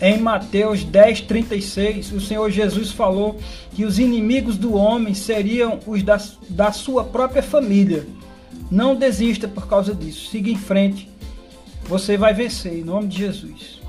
Em Mateus 10, 36, o Senhor Jesus falou que os inimigos do homem seriam os da, da sua própria família. Não desista por causa disso. Siga em frente. Você vai vencer, em nome de Jesus.